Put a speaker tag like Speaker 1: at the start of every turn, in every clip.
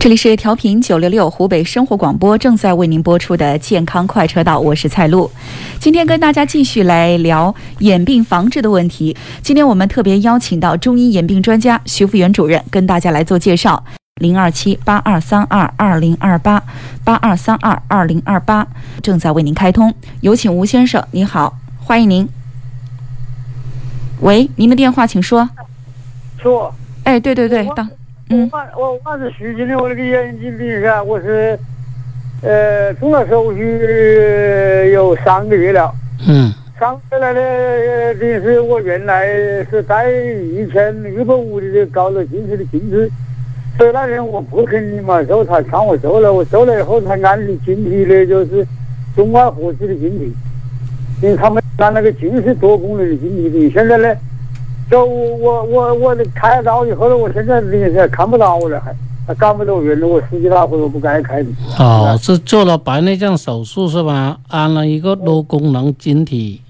Speaker 1: 这里是调频九六六湖北生活广播，正在为您播出的健康快车道，我是蔡璐。今天跟大家继续来聊眼病防治的问题。今天我们特别邀请到中医眼病专家徐福元主任跟大家来做介绍。零二七八二三二二零二八八二三二二零二八正在为您开通，有请吴先生，你好，欢迎您。喂，您的电话请说。
Speaker 2: 说。
Speaker 1: 哎，对对对，当。
Speaker 2: 嗯，我我是徐经理，我那个眼睛病噻，我是，呃，做了手术有三个月了。
Speaker 3: 嗯。
Speaker 2: 三个月来的，等于是我原来是在一千一百五的高了近视的近视，所以那天我不肯你嘛，后他劝我做了，我做了以后他安的晶体的，就是中外合资的晶体，因为他们按那个近视多功能的晶体的，现在呢。就我我我我开刀以后呢，我现在等于是看不到了，还还赶不到人了。我十几大回我不该开的。
Speaker 3: 哦，是做了白内障手术是吧？安了一个多功能晶体。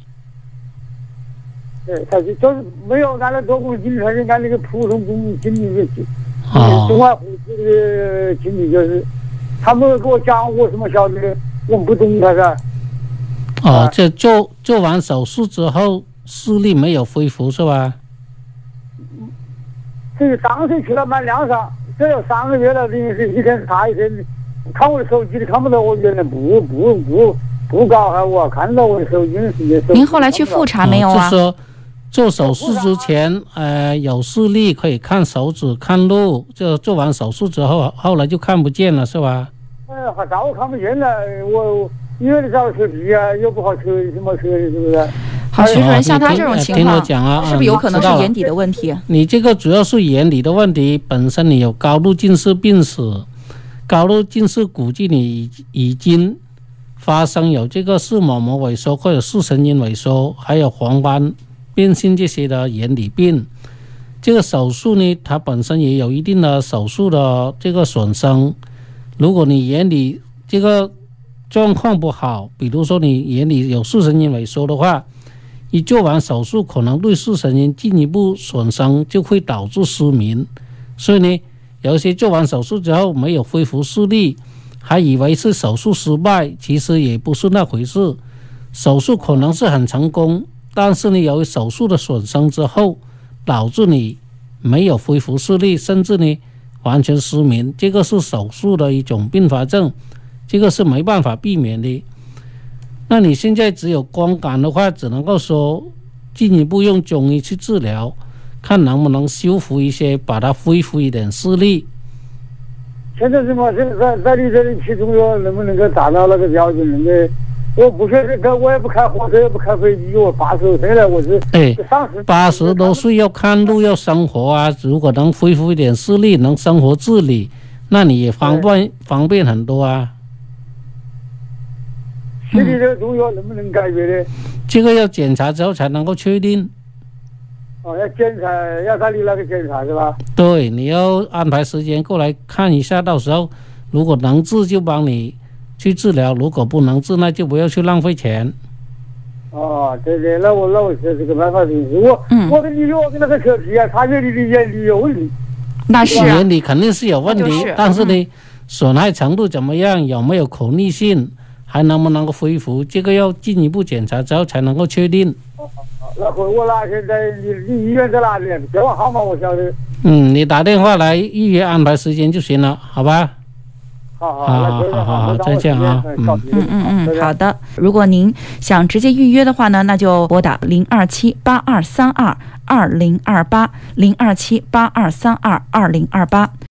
Speaker 2: 对，他就就是没有安了多功能晶体，他就安那个普通功能晶体的晶。啊。中外护士的晶体就是，他们给我讲，我什么晓得？我不懂他噻。
Speaker 3: 哦，这做做完手术之后，视力没有恢复是吧？
Speaker 2: 这当时去了蛮亮上，这有三个月了，等于是一天查一天。看我的手机的看不到，我原来不不不不搞哈，我看到我的手机是。
Speaker 1: 您后来去复查没有啊？
Speaker 3: 就是说，做手术之前，呃，有视力可以看手指看路，就做完手术之后，后来就看不见了，是吧？
Speaker 2: 哎，还早看不见了？我因为你找车皮啊，又不好车，什么车是不是？
Speaker 1: 好，徐主任，像他这种情况，
Speaker 3: 是
Speaker 1: 不是有可能是眼底的问题？
Speaker 3: 你这个主要是眼底的问题，本身你有高度近视病史，高度近视估计你已经发生有这个视网膜萎缩或者视神经萎缩，还有黄斑变性这些的眼底病。这个手术呢，它本身也有一定的手术的这个损伤。如果你眼底这个状况不好，比如说你眼里有视神经萎缩的话，一做完手术，可能对视神经进一步损伤，就会导致失明。所以呢，有些做完手术之后没有恢复视力，还以为是手术失败，其实也不是那回事。手术可能是很成功，但是呢，由于手术的损伤之后，导致你没有恢复视力，甚至呢完全失明。这个是手术的一种并发症，这个是没办法避免的。那你现在只有光感的话，只能够说进一步用中医去治疗，看能不能修复一些，把它恢复一点视力。
Speaker 2: 现在什么？现在在你这里吃中药，能不能够达到那个标准？能够？我不说这个，我也不开火车，也不开飞机，我八十多岁了，我是
Speaker 3: 哎，八十多岁要看路，要生活啊。如果能恢复一点视力，能生活自理，那你也方便方便很多啊。
Speaker 2: 视力的中药能不能解决呢？
Speaker 3: 这个要检查之后才能够确定。
Speaker 2: 哦，要检查，要看你那个检查是吧？
Speaker 3: 对，你要安排时间过来看一下，到时候如果能治就帮你去治疗，如果不能治那就不要去浪费钱。
Speaker 2: 哦，对对，那我那我是这个办法的。我我跟你说，我跟那个车皮啊，他觉得你的眼里有问题。
Speaker 1: 那是
Speaker 3: 眼里肯定是有问题，但是呢，损害程度怎么样？有没有可逆性？还能不能够恢复？这个要进一步检查之后才能够确定。
Speaker 2: 那我在你你医院在哪里？电话号码我晓得。
Speaker 3: 嗯，你打电话来预约安排时间就行了，好吧？
Speaker 2: 好好好
Speaker 3: 好好好，再见啊！
Speaker 1: 嗯嗯嗯嗯，好的。如果您想直接预约的话呢，那就拨打零二七八二三二二零二八零二七八二三二二零二八。